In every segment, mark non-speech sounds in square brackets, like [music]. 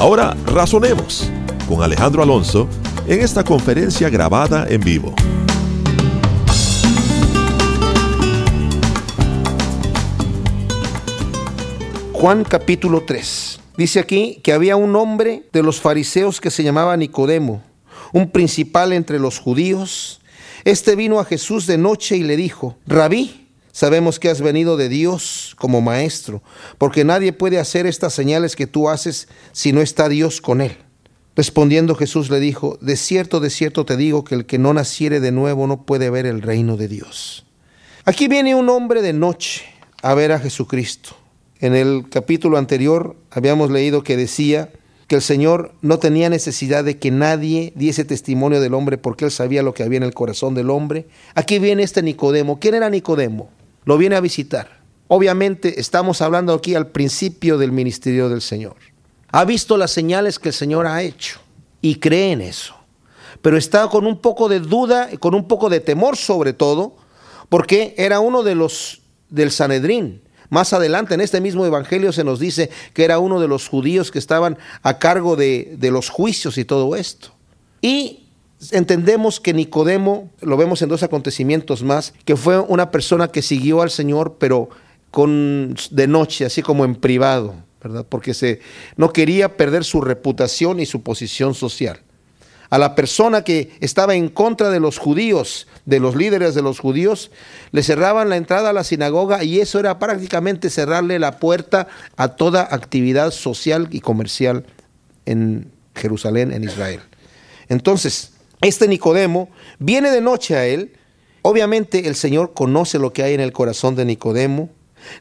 Ahora razonemos con Alejandro Alonso en esta conferencia grabada en vivo. Juan capítulo 3. Dice aquí que había un hombre de los fariseos que se llamaba Nicodemo, un principal entre los judíos. Este vino a Jesús de noche y le dijo, Rabí, sabemos que has venido de Dios como maestro, porque nadie puede hacer estas señales que tú haces si no está Dios con él. Respondiendo Jesús le dijo, de cierto, de cierto te digo que el que no naciere de nuevo no puede ver el reino de Dios. Aquí viene un hombre de noche a ver a Jesucristo. En el capítulo anterior habíamos leído que decía que el Señor no tenía necesidad de que nadie diese testimonio del hombre porque él sabía lo que había en el corazón del hombre. Aquí viene este Nicodemo. ¿Quién era Nicodemo? Lo viene a visitar. Obviamente estamos hablando aquí al principio del ministerio del Señor. Ha visto las señales que el Señor ha hecho y cree en eso. Pero está con un poco de duda, con un poco de temor sobre todo, porque era uno de los del Sanedrín más adelante en este mismo Evangelio se nos dice que era uno de los judíos que estaban a cargo de, de los juicios y todo esto. Y entendemos que Nicodemo, lo vemos en dos acontecimientos más, que fue una persona que siguió al Señor, pero con, de noche, así como en privado, ¿verdad? Porque se, no quería perder su reputación y su posición social a la persona que estaba en contra de los judíos, de los líderes de los judíos, le cerraban la entrada a la sinagoga y eso era prácticamente cerrarle la puerta a toda actividad social y comercial en Jerusalén, en Israel. Entonces, este Nicodemo viene de noche a él. Obviamente el Señor conoce lo que hay en el corazón de Nicodemo.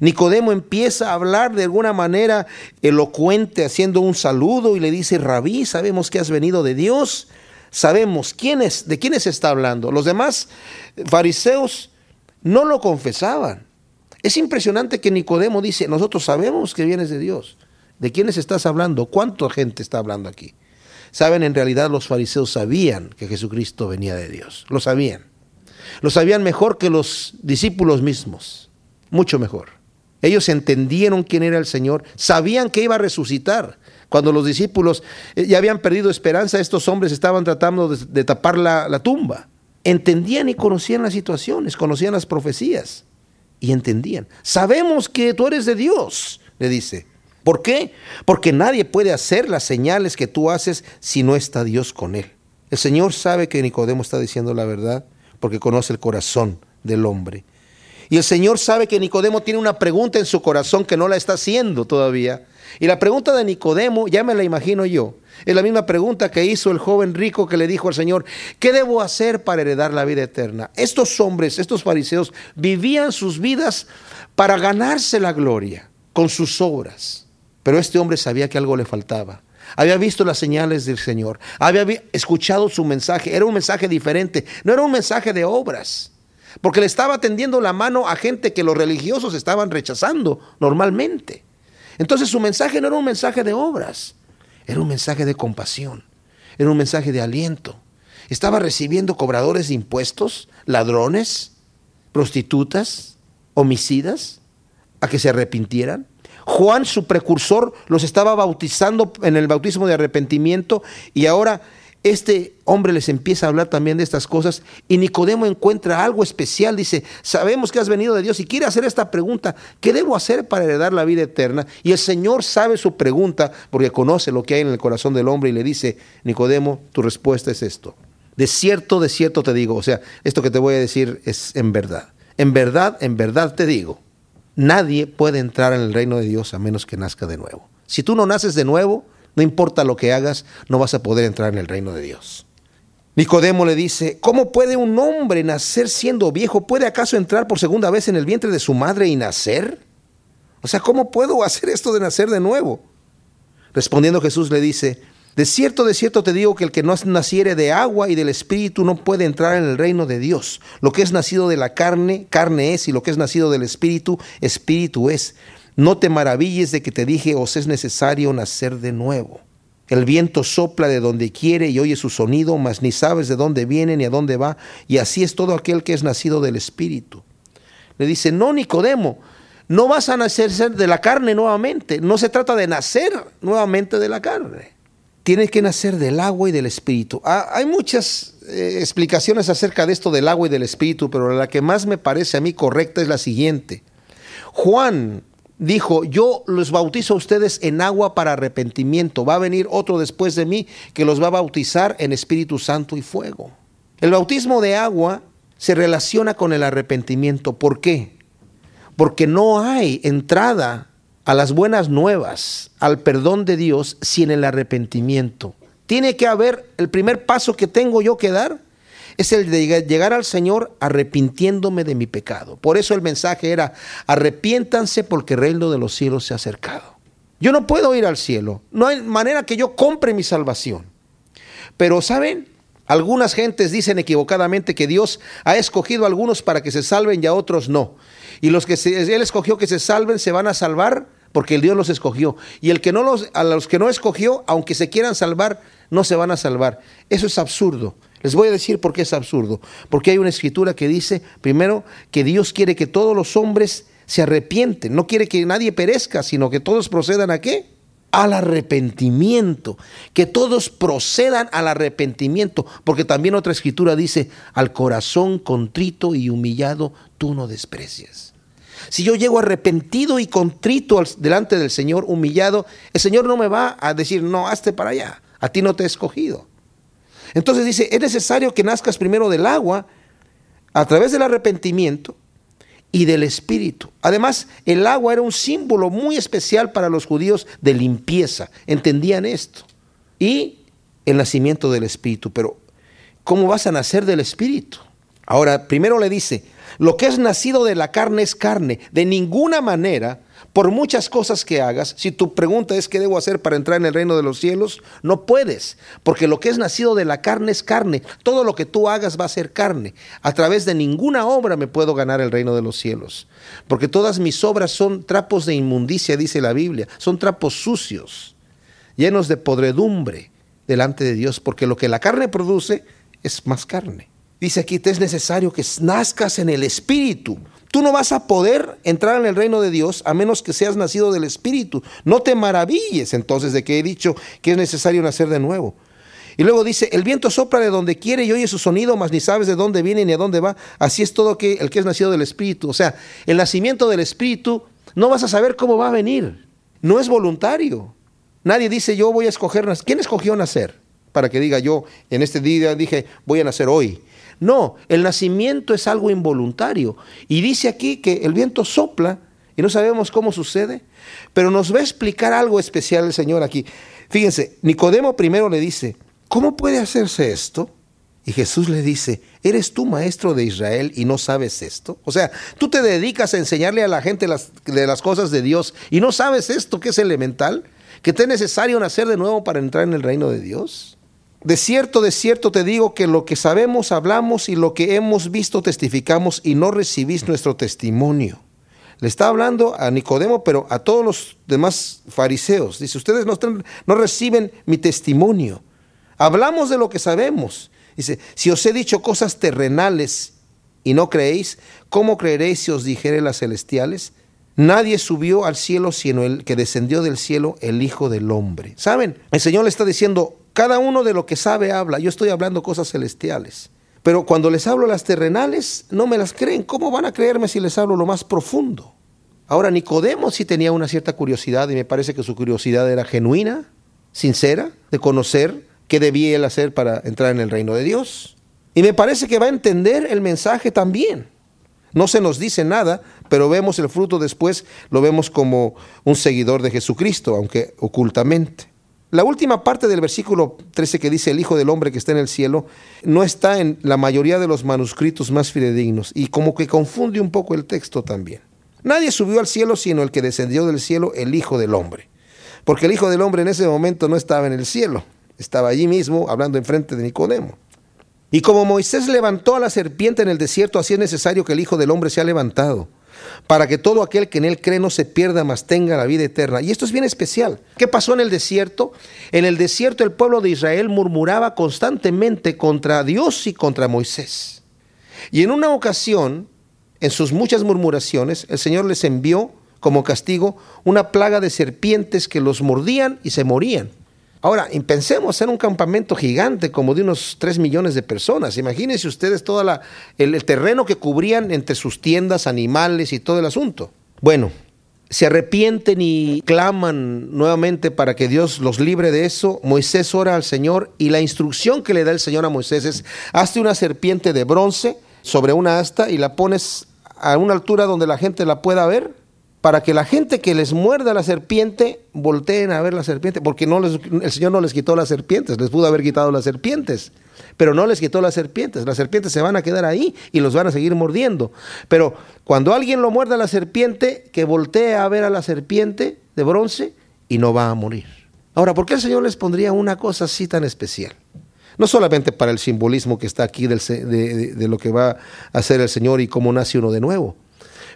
Nicodemo empieza a hablar de alguna manera elocuente, haciendo un saludo y le dice, Rabí, sabemos que has venido de Dios sabemos quién es, de quiénes está hablando. Los demás fariseos no lo confesaban. Es impresionante que Nicodemo dice, nosotros sabemos que vienes de Dios. ¿De quiénes estás hablando? ¿Cuánta gente está hablando aquí? Saben, en realidad los fariseos sabían que Jesucristo venía de Dios. Lo sabían. Lo sabían mejor que los discípulos mismos. Mucho mejor. Ellos entendieron quién era el Señor, sabían que iba a resucitar. Cuando los discípulos eh, ya habían perdido esperanza, estos hombres estaban tratando de, tapar la, la tumba. Entendían y conocían las situaciones, conocían las profecías y entendían. Sabemos que tú eres de Dios, le dice. ¿Por qué? Porque nadie puede hacer las señales que tú haces si no está Dios con él. El Señor sabe que Nicodemo está diciendo la verdad porque conoce el corazón del hombre. Y el Señor sabe que Nicodemo tiene una pregunta en su corazón que no la está haciendo todavía. Y la pregunta de Nicodemo, ya me la imagino yo, es la misma pregunta que hizo el joven rico que le dijo al Señor, ¿qué debo hacer para heredar la vida eterna? Estos hombres, estos fariseos, vivían sus vidas para ganarse la gloria con sus obras. Pero este hombre sabía que algo le faltaba. Había visto las señales del Señor, había escuchado su mensaje, era un mensaje diferente, no era un mensaje de obras porque le estaba tendiendo la mano a gente que los religiosos estaban rechazando normalmente. Entonces su mensaje no era un mensaje de obras, era un mensaje de compasión, era un mensaje de aliento. Estaba recibiendo cobradores de impuestos, ladrones, prostitutas, homicidas, a que se arrepintieran. Juan, su precursor, los estaba bautizando en el bautismo de arrepentimiento y ahora este hombre les empieza a hablar también de estas cosas y Nicodemo encuentra algo especial. Dice, sabemos que has venido de Dios y quiere hacer esta pregunta, ¿qué debo hacer para heredar la vida eterna? Y el Señor sabe su pregunta porque conoce lo que hay en el corazón del hombre y le dice, Nicodemo, tu respuesta es esto. De cierto, de cierto te digo, o sea, esto que te voy a decir es en verdad. En verdad, en verdad te digo, nadie puede entrar en el reino de Dios a menos que nazca de nuevo. Si tú no naces de nuevo, no importa lo que hagas, no vas a poder entrar en el reino de Dios. Nicodemo le dice, ¿cómo puede un hombre nacer siendo viejo? ¿Puede acaso entrar por segunda vez en el vientre de su madre y nacer? O sea, ¿cómo puedo hacer esto de nacer de nuevo? Respondiendo Jesús le dice, De cierto, de cierto te digo que el que no naciere de agua y del Espíritu no puede entrar en el reino de Dios. Lo que es nacido de la carne, carne es, y lo que es nacido del Espíritu, Espíritu es. No te maravilles de que te dije, os es necesario nacer de nuevo. El viento sopla de donde quiere y oye su sonido, mas ni sabes de dónde viene ni a dónde va. Y así es todo aquel que es nacido del Espíritu. Le dice, no, Nicodemo, no vas a nacer de la carne nuevamente. No se trata de nacer nuevamente de la carne tiene que nacer del agua y del espíritu. Ah, hay muchas eh, explicaciones acerca de esto del agua y del espíritu, pero la que más me parece a mí correcta es la siguiente. Juan dijo, yo los bautizo a ustedes en agua para arrepentimiento. Va a venir otro después de mí que los va a bautizar en Espíritu Santo y fuego. El bautismo de agua se relaciona con el arrepentimiento. ¿Por qué? Porque no hay entrada a las buenas nuevas, al perdón de Dios, sin el arrepentimiento. Tiene que haber, el primer paso que tengo yo que dar es el de llegar al Señor arrepintiéndome de mi pecado. Por eso el mensaje era, arrepiéntanse porque el reino de los cielos se ha acercado. Yo no puedo ir al cielo, no hay manera que yo compre mi salvación. Pero ¿saben? Algunas gentes dicen equivocadamente que Dios ha escogido a algunos para que se salven y a otros no. Y los que Él escogió que se salven se van a salvar porque el Dios los escogió. Y el que no los, a los que no escogió, aunque se quieran salvar, no se van a salvar. Eso es absurdo. Les voy a decir por qué es absurdo. Porque hay una escritura que dice, primero, que Dios quiere que todos los hombres se arrepienten. No quiere que nadie perezca, sino que todos procedan a qué? Al arrepentimiento. Que todos procedan al arrepentimiento. Porque también otra escritura dice, al corazón contrito y humillado tú no desprecias. Si yo llego arrepentido y contrito delante del Señor, humillado, el Señor no me va a decir, no, hazte para allá, a ti no te he escogido. Entonces dice, es necesario que nazcas primero del agua, a través del arrepentimiento y del Espíritu. Además, el agua era un símbolo muy especial para los judíos de limpieza, entendían esto. Y el nacimiento del Espíritu, pero ¿cómo vas a nacer del Espíritu? Ahora, primero le dice, lo que es nacido de la carne es carne. De ninguna manera, por muchas cosas que hagas, si tu pregunta es qué debo hacer para entrar en el reino de los cielos, no puedes, porque lo que es nacido de la carne es carne. Todo lo que tú hagas va a ser carne. A través de ninguna obra me puedo ganar el reino de los cielos, porque todas mis obras son trapos de inmundicia, dice la Biblia, son trapos sucios, llenos de podredumbre delante de Dios, porque lo que la carne produce es más carne. Dice aquí, te es necesario que nazcas en el Espíritu. Tú no vas a poder entrar en el reino de Dios a menos que seas nacido del Espíritu. No te maravilles entonces de que he dicho que es necesario nacer de nuevo. Y luego dice, el viento sopla de donde quiere y oye su sonido, mas ni sabes de dónde viene ni a dónde va. Así es todo que, el que es nacido del Espíritu. O sea, el nacimiento del Espíritu no vas a saber cómo va a venir. No es voluntario. Nadie dice, yo voy a escoger. ¿Quién escogió nacer? Para que diga yo, en este día dije, voy a nacer hoy. No, el nacimiento es algo involuntario. Y dice aquí que el viento sopla y no sabemos cómo sucede, pero nos va a explicar algo especial el Señor aquí. Fíjense, Nicodemo primero le dice, ¿cómo puede hacerse esto? Y Jesús le dice, ¿eres tú maestro de Israel y no sabes esto? O sea, tú te dedicas a enseñarle a la gente las, de las cosas de Dios y no sabes esto que es elemental, que te es necesario nacer de nuevo para entrar en el reino de Dios. De cierto, de cierto te digo que lo que sabemos hablamos y lo que hemos visto testificamos y no recibís nuestro testimonio. Le está hablando a Nicodemo, pero a todos los demás fariseos. Dice, ustedes no, reciben mi testimonio. Hablamos de lo que sabemos. Dice, si os he dicho cosas terrenales y no creéis, ¿cómo creeréis si os dijere las celestiales? Nadie subió al cielo sino el que descendió del cielo, el Hijo del Hombre. ¿Saben? El Señor le está diciendo, cada uno de lo que sabe habla. Yo estoy hablando cosas celestiales. Pero cuando les hablo las terrenales, no me las creen. ¿Cómo van a creerme si les hablo lo más profundo? Ahora, Nicodemo sí tenía una cierta curiosidad y me parece que su curiosidad era genuina, sincera, de conocer qué debía él hacer para entrar en el reino de Dios. Y me parece que va a entender el mensaje también. No se nos dice nada, pero vemos el fruto después, lo vemos como un seguidor de Jesucristo, aunque ocultamente. La última parte del versículo 13 que dice el Hijo del Hombre que está en el cielo no está en la mayoría de los manuscritos más fidedignos y como que confunde un poco el texto también. Nadie subió al cielo sino el que descendió del cielo, el Hijo del Hombre. Porque el Hijo del Hombre en ese momento no estaba en el cielo, Estaba allí mismo hablando enfrente de Nicodemo. Y como Moisés levantó a la serpiente en el desierto, así es necesario que el Hijo del Hombre sea levantado, para que todo aquel que en él cree no se pierda, mas tenga la vida eterna. Y esto es bien especial. ¿Qué pasó en el desierto? En el desierto el pueblo de Israel murmuraba constantemente contra Dios y contra Moisés. Y en una ocasión, en sus muchas murmuraciones, el Señor les envió como castigo una plaga de serpientes que los mordían y se morían. Ahora, pensemos en un campamento gigante como de unos 3 millones de personas. Imagínense ustedes todo el, el terreno que cubrían entre sus tiendas, animales y todo el asunto. Bueno, se arrepienten y claman nuevamente para que Dios los libre de eso. Moisés ora al Señor y la instrucción que le da el Señor a Moisés es, hazte una serpiente de bronce sobre una asta y la pones a una altura donde la gente la pueda ver para que la gente que les muerda la serpiente volteen a ver la serpiente, porque el Señor no les quitó las serpientes, les pudo haber quitado las serpientes, pero no les quitó las serpientes, las serpientes se van a quedar ahí y los van a seguir mordiendo. Pero cuando alguien lo muerda la serpiente, que voltee a ver a la serpiente de bronce y no va a morir. Ahora, ¿por qué el Señor les pondría una cosa así tan especial? No solamente para el simbolismo que está aquí de, de lo que va a hacer el Señor y cómo nace uno de nuevo,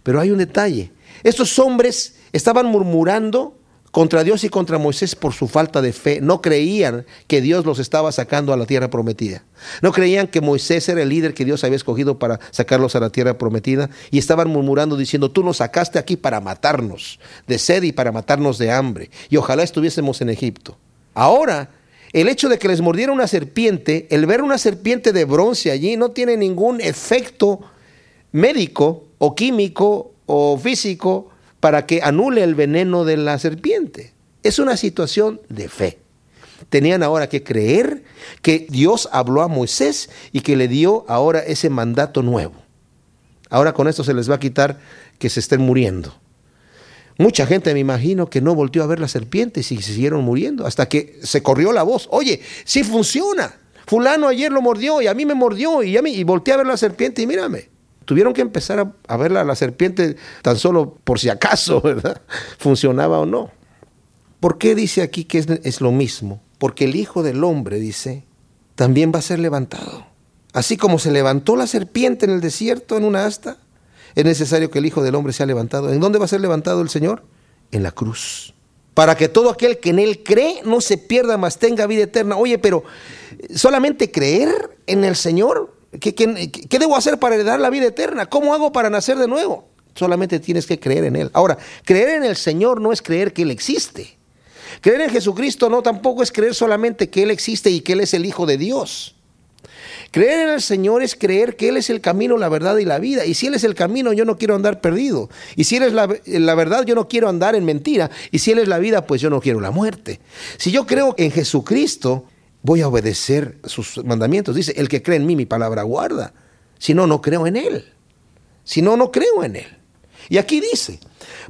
pero hay un detalle estos hombres estaban murmurando contra Dios y contra Moisés por su falta de fe. No creían que Dios los estaba sacando a la tierra prometida. No creían que Moisés era el líder que Dios había escogido para sacarlos a la tierra prometida. Y estaban murmurando diciendo, tú nos sacaste aquí para matarnos de sed y para matarnos de hambre. Y ojalá estuviésemos en Egipto. Ahora, el hecho de que les mordiera una serpiente, el ver una serpiente de bronce allí, no tiene ningún efecto médico o químico o físico para que anule el veneno de la serpiente. Es una situación de fe. Tenían ahora que creer que Dios habló a Moisés y que le dio ahora ese mandato nuevo. Ahora con esto se les va a quitar que se estén muriendo. Mucha gente me imagino que no volvió a ver la serpiente y siguieron muriendo hasta que se corrió la voz. Oye, sí funciona. Fulano ayer lo mordió y a mí me mordió y, a mí, y volteé a ver la serpiente y mírame. Tuvieron que empezar a, a ver la, la, serpiente tan solo por si acaso, [laughs] ¿verdad? Funcionaba o no. ¿Por qué dice aquí que es, es lo mismo? Porque el Hijo del Hombre, dice, también va a ser levantado. Así como se levantó la serpiente en el desierto en una asta, es necesario que el Hijo del Hombre sea levantado. ¿En dónde va a ser levantado el Señor? En la cruz. Para que todo aquel que en Él cree no se pierda, mas tenga vida eterna. Oye, pero solamente creer en el Señor ¿Qué, debo hacer para heredar la vida eterna? ¿Cómo hago para nacer de nuevo? Solamente tienes que creer en Él. Ahora, creer en el Señor no es creer que Él existe. Creer en Jesucristo no tampoco es creer solamente que Él existe y que Él es el Hijo de Dios. Creer en el Señor es creer que Él es el camino, la verdad y la vida. Y si Él es el camino, yo no quiero andar perdido. Y si Él es la, la, verdad, yo no quiero andar en mentira. Y si Él es la vida, pues yo no quiero la muerte. Si yo creo en Jesucristo, voy a obedecer sus mandamientos. Dice, el que cree en mí, mi palabra guarda. Si no, no creo en él. Si no, no creo en él. Y aquí dice,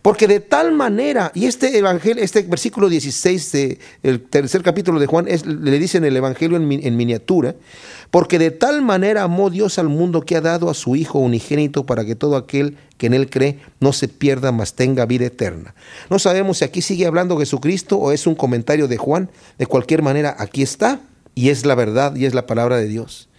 porque de tal manera, y este evangelio, este versículo 16 del tercer capítulo de Juan, es, le dicen el evangelio en, en, miniatura, porque de tal manera amó Dios al mundo que ha dado a su Hijo unigénito para que todo aquel que en él cree no se pierda, mas tenga vida eterna. No sabemos si aquí sigue hablando Jesucristo o es un comentario de Juan. De cualquier manera, aquí está, y es la verdad y es la palabra de Dios.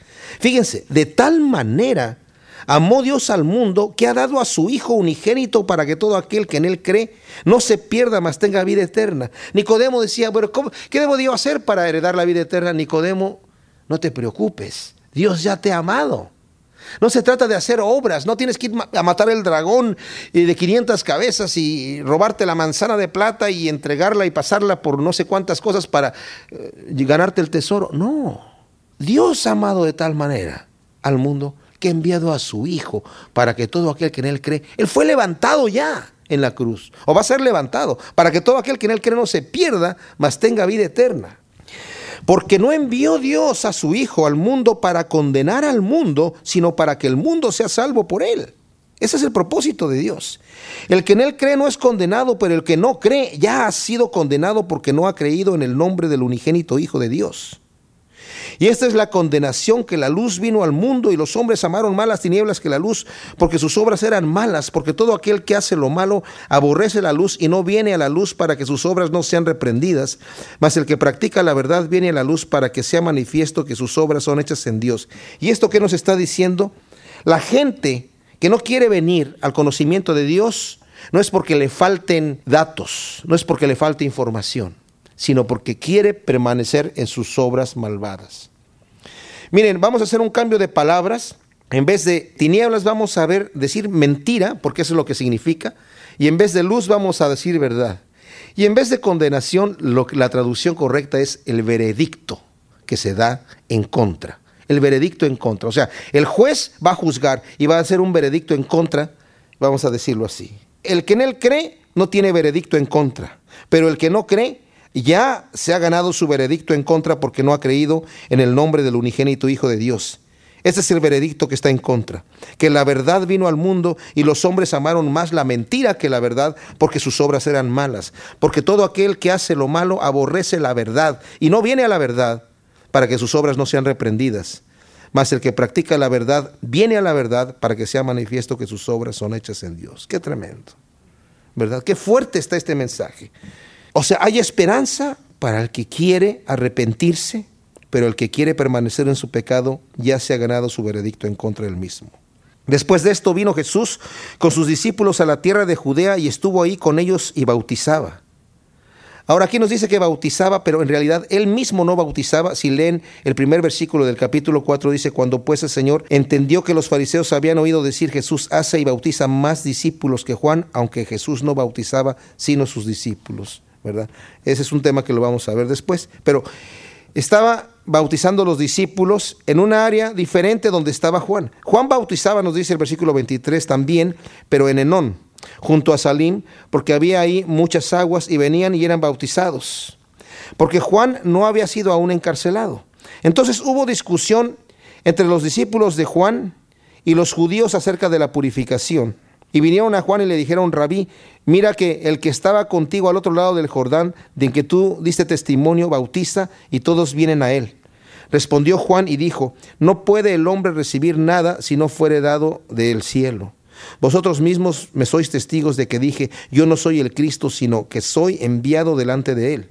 Fíjense, de tal manera Amó Dios al mundo que ha dado a su Hijo unigénito para que todo aquel que en Él cree no se pierda, mas tenga vida eterna. Nicodemo decía, bueno, ¿qué debo yo hacer para heredar la vida eterna? Nicodemo, no te preocupes, Dios ya te ha amado. No se trata de hacer obras, no tienes que ir a matar el dragón de 500 cabezas y robarte la manzana de plata y entregarla y pasarla por no sé cuántas cosas para eh, ganarte el tesoro. No, Dios ha amado de tal manera al mundo que ha enviado a su Hijo para que todo aquel que en Él cree, Él fue levantado ya en la cruz, o va a ser levantado, para que todo aquel que en Él cree no se pierda, mas tenga vida eterna. Porque no envió Dios a su Hijo al mundo para condenar al mundo, sino para que el mundo sea salvo por Él. Ese es el propósito de Dios. El que en Él cree no es condenado, pero el que no cree ya ha sido condenado porque no ha creído en el nombre del unigénito Hijo de Dios. Y esta es la condenación que la luz vino al mundo y los hombres amaron más las tinieblas que la luz, porque sus obras eran malas, porque todo aquel que hace lo malo aborrece la luz y no viene a la luz para que sus obras no sean reprendidas, mas el que practica la verdad viene a la luz para que sea manifiesto que sus obras son hechas en Dios. ¿Y esto qué nos está diciendo? La gente que no quiere venir al conocimiento de Dios no es porque le falten datos, no es porque le falte información sino porque quiere permanecer en sus obras malvadas. Miren, vamos a hacer un cambio de palabras. En vez de tinieblas vamos a ver decir mentira, porque eso es lo que significa, y en vez de luz vamos a decir verdad. Y en vez de condenación, la traducción correcta es el veredicto que se da en contra. El veredicto en contra. O sea, el juez va a juzgar y va a hacer un veredicto en contra, vamos a decirlo así. El que en él cree no tiene veredicto en contra, pero el que no cree ya se ha ganado su veredicto en contra porque no ha creído en el nombre del unigénito Hijo de Dios. Ese es el veredicto que está en contra, que la verdad vino al mundo y los hombres amaron más la mentira que la verdad porque sus obras eran malas, porque todo aquel que hace lo malo aborrece la verdad y no viene a la verdad para que sus obras no sean reprendidas. Mas el que practica la verdad viene a la verdad para que sea manifiesto que sus obras son hechas en Dios. Qué tremendo, ¿verdad? Qué fuerte está este mensaje. O sea, hay esperanza para el que quiere arrepentirse, pero el que quiere permanecer en su pecado ya se ha ganado su veredicto en contra del mismo. Después de esto vino Jesús con sus discípulos a la tierra de Judea y estuvo ahí con ellos y bautizaba. Ahora aquí nos dice que bautizaba, pero en realidad él mismo no bautizaba. Si leen el primer versículo del capítulo 4 dice, cuando pues el Señor entendió que los fariseos habían oído decir Jesús hace y bautiza más discípulos que Juan, aunque Jesús no bautizaba sino sus discípulos. Ese es un tema que lo vamos a ver después. Pero estaba bautizando los discípulos en una área diferente donde estaba Juan. Juan bautizaba, nos dice el versículo 23 también, pero en Enón, junto a Salim, porque había ahí muchas aguas y venían y eran bautizados. Porque Juan no había sido aún encarcelado. Entonces hubo discusión entre los discípulos de Juan y los judíos acerca de la purificación. Y vinieron a Juan y le dijeron, rabí, mira que el que estaba contigo al otro lado del Jordán, de que tú diste testimonio, bautiza, y todos vienen a él. Respondió Juan y dijo, no puede el hombre recibir nada si no fuere dado del cielo. Vosotros mismos me sois testigos de que dije, yo no soy el Cristo, sino que soy enviado delante de él.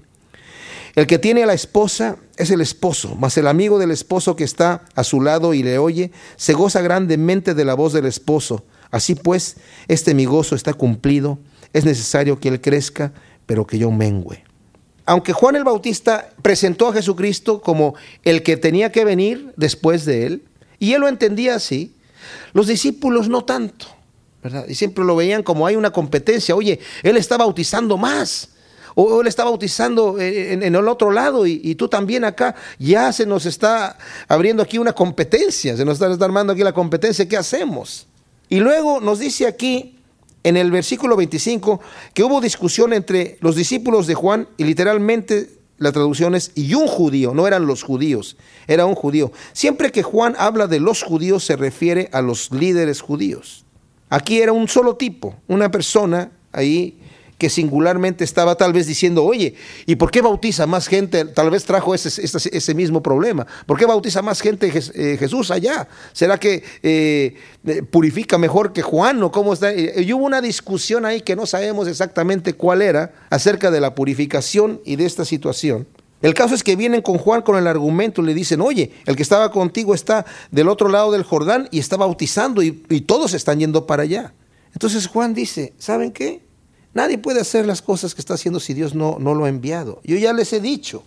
El que tiene a la esposa es el esposo, mas el amigo del esposo que está a su lado y le oye, se goza grandemente de la voz del esposo. Así pues, este mi gozo está cumplido, es necesario que Él crezca, pero que yo mengüe. Aunque Juan el Bautista presentó a Jesucristo como el que tenía que venir después de Él, y Él lo entendía así, los discípulos no tanto, ¿verdad? Y siempre lo veían como hay una competencia, oye, Él está bautizando más, o Él está bautizando en, el otro lado y, y, tú también acá, ya se nos está abriendo aquí una competencia, se nos está armando aquí la competencia, ¿qué hacemos? Y luego nos dice aquí en el versículo 25 que hubo discusión entre los discípulos de Juan y literalmente la traducción es y un judío, no eran los judíos, era un judío. Siempre que Juan habla de los judíos se refiere a los líderes judíos. Aquí era un solo tipo, una persona ahí que singularmente estaba tal vez diciendo, oye, ¿y por qué bautiza más gente? Tal vez trajo ese, ese, mismo problema. ¿Por qué bautiza más gente eh, Jesús allá? ¿Será que eh, eh, purifica mejor que Juan o cómo está? Y hubo una discusión ahí que no sabemos exactamente cuál era acerca de la purificación y de esta situación. El caso es que vienen con Juan con el argumento, le dicen, oye, el que estaba contigo está del otro lado del Jordán y está bautizando y, y todos están yendo para allá. Entonces Juan dice, ¿saben qué? Nadie puede hacer las cosas que está haciendo si Dios no, no lo ha enviado. Yo ya les he dicho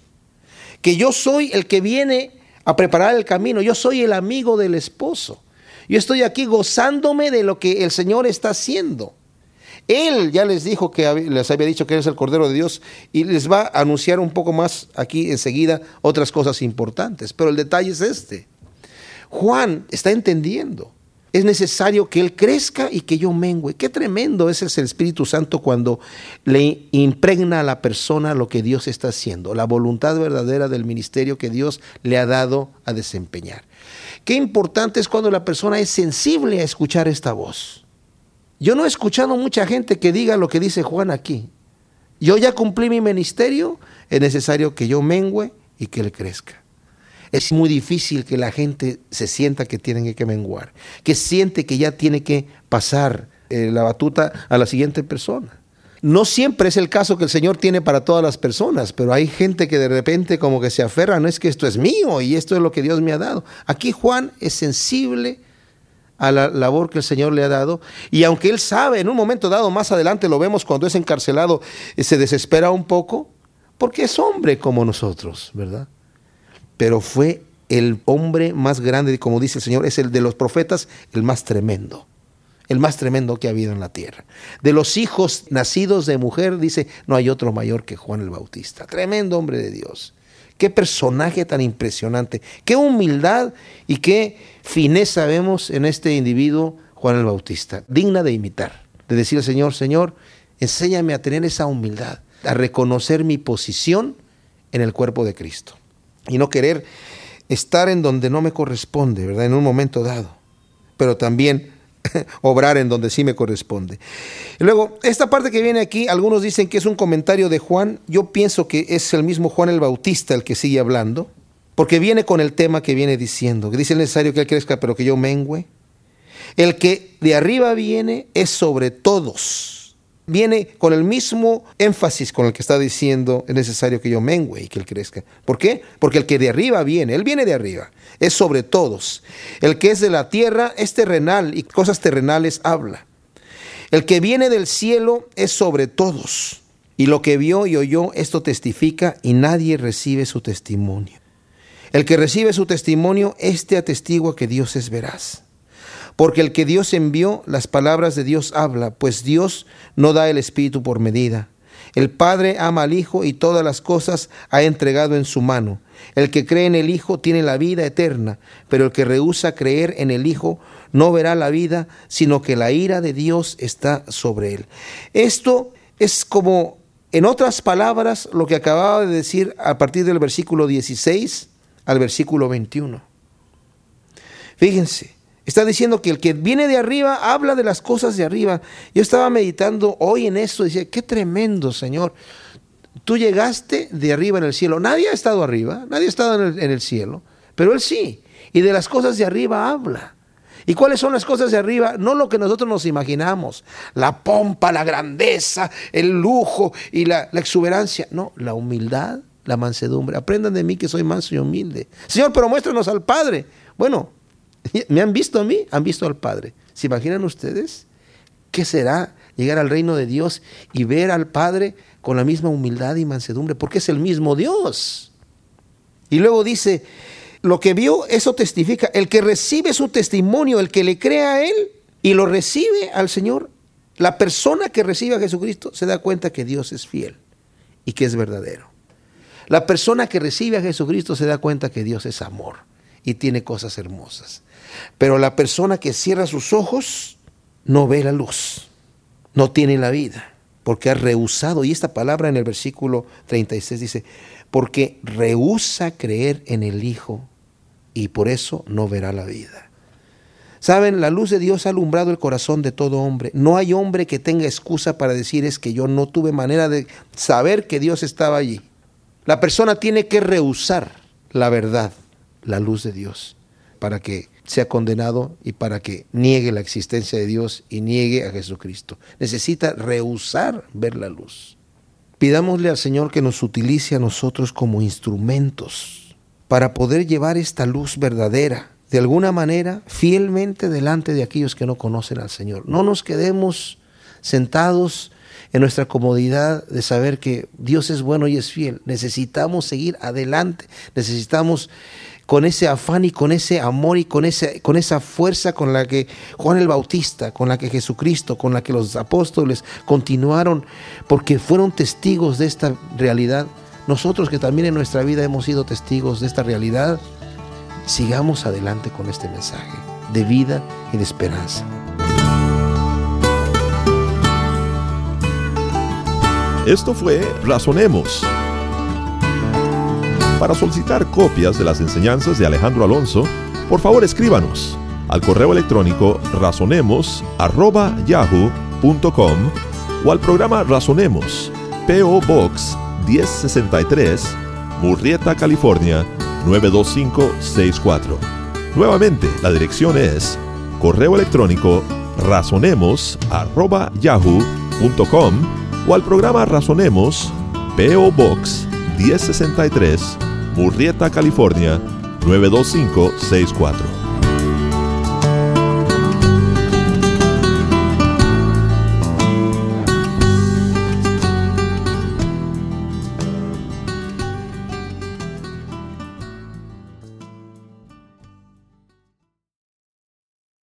que yo soy el que viene a preparar el camino, yo soy el amigo del esposo. Yo estoy aquí gozándome de lo que el Señor está haciendo. Él ya les dijo que les había dicho que Él es el Cordero de Dios y les va a anunciar un poco más aquí enseguida otras cosas importantes. Pero el detalle es este. Juan está entendiendo es necesario que Él crezca y que yo mengüe. Qué tremendo es el Espíritu Santo cuando le impregna a la persona lo que Dios está haciendo, la voluntad verdadera del ministerio que Dios le ha dado a desempeñar. Qué importante es cuando la persona es sensible a escuchar esta voz. Yo no he escuchado mucha gente que diga lo que dice Juan aquí. Yo ya cumplí mi ministerio, es necesario que yo mengüe y que Él crezca. Es muy difícil que la gente se sienta que tiene que menguar, que siente que ya tiene que pasar eh, la batuta a la siguiente persona. No siempre es el caso que el Señor tiene para todas las personas, pero hay gente que de repente como que se aferra, no es que esto es mío y esto es lo que Dios me ha dado. Aquí Juan es sensible a la labor que el Señor le ha dado. Y aunque él sabe, en un momento dado, más adelante lo vemos cuando es encarcelado, eh, se desespera un poco, porque es hombre como nosotros, ¿verdad? Pero fue el hombre más grande, como dice el Señor, es el de los profetas, el más tremendo, el más tremendo que ha habido en la tierra. De los hijos nacidos de mujer, dice, no hay otro mayor que Juan el Bautista. Tremendo hombre de Dios. Qué personaje tan impresionante, qué humildad y qué fineza vemos en este individuo, Juan el Bautista, digna de imitar, de decir al Señor, Señor, enséñame a tener esa humildad, a reconocer mi posición en el cuerpo de Cristo y no querer estar en donde no me corresponde, ¿verdad? En un momento dado, pero también [laughs] obrar en donde sí me corresponde. Y luego, esta parte que viene aquí, algunos dicen que es un comentario de Juan, yo pienso que es el mismo Juan el Bautista el que sigue hablando, porque viene con el tema que viene diciendo, que dice el necesario que él crezca, pero que yo mengüe. El que de arriba viene es sobre todos viene con el mismo énfasis con el que está diciendo es necesario que yo mengüe y que él crezca. ¿Por qué? Porque el que de arriba viene, él viene de arriba, es sobre todos. El que es de la tierra es terrenal y cosas terrenales habla. El que viene del cielo es sobre todos. Y lo que vio y oyó, esto testifica y nadie recibe su testimonio. El que recibe su testimonio, este atestigua que Dios es veraz. Porque el que Dios envió, las palabras de Dios habla, pues Dios no da el Espíritu por medida. El Padre ama al Hijo y todas las cosas ha entregado en su mano. El que cree en el Hijo tiene la vida eterna, pero el que rehúsa creer en el Hijo no verá la vida, sino que la ira de Dios está sobre él. Esto es como, en otras palabras, lo que acababa de decir a partir del versículo 16 al versículo 21. Fíjense, Está diciendo que el que viene de arriba habla de las cosas de arriba. Yo estaba meditando hoy en esto, decía, qué tremendo, Señor. Tú llegaste de arriba en el cielo. Nadie ha estado arriba, nadie ha estado en el, cielo, pero Él sí. Y de las cosas de arriba habla. ¿Y cuáles son las cosas de arriba? No lo que nosotros nos imaginamos, la pompa, la grandeza, el lujo y la, la, exuberancia. No, la humildad, la mansedumbre. Aprendan de mí que soy manso y humilde. Señor, pero muéstranos al Padre. Bueno, ¿Me han visto a mí? Han visto al Padre. ¿Se imaginan ustedes qué será llegar al reino de Dios y ver al Padre con la misma humildad y mansedumbre? Porque es el mismo Dios. Y luego dice, lo que vio, eso testifica. El que recibe su testimonio, el que le crea a Él y lo recibe al Señor, la persona que recibe a Jesucristo se da cuenta que Dios es fiel y que es verdadero. La persona que recibe a Jesucristo se da cuenta que Dios es amor y tiene cosas hermosas. Pero la persona que cierra sus ojos no ve la luz, no tiene la vida, porque ha rehusado, y esta palabra en el versículo 36 dice, porque rehúsa creer en el Hijo y por eso no verá la vida. Saben, la luz de Dios ha alumbrado el corazón de todo hombre. No hay hombre que tenga excusa para decir es que yo no tuve manera de saber que Dios estaba allí. La persona tiene que rehusar la verdad, la luz de Dios, para que sea condenado y para que niegue la existencia de Dios y niegue a Jesucristo. Necesita rehusar ver la luz. Pidámosle al Señor que nos utilice a nosotros como instrumentos para poder llevar esta luz verdadera, de alguna manera, fielmente delante de aquellos que no conocen al Señor. No nos quedemos sentados en nuestra comodidad de saber que Dios es bueno y es fiel. Necesitamos seguir adelante, necesitamos con ese afán y con ese amor y con, ese, con esa fuerza con la que Juan el Bautista, con la que Jesucristo, con la que los apóstoles continuaron, porque fueron testigos de esta realidad. Nosotros que también en nuestra vida hemos sido testigos de esta realidad, sigamos adelante con este mensaje de vida y de esperanza. Esto fue Razonemos para solicitar copias de las enseñanzas de Alejandro Alonso, por favor escríbanos al correo electrónico razonemos@yahoo.com o al programa Razonemos, PO Box 1063, Murrieta, California 92564. Nuevamente, la dirección es correo electrónico razonemos@yahoo.com o al programa Razonemos PO Box 1063 Murrieta, California 92564.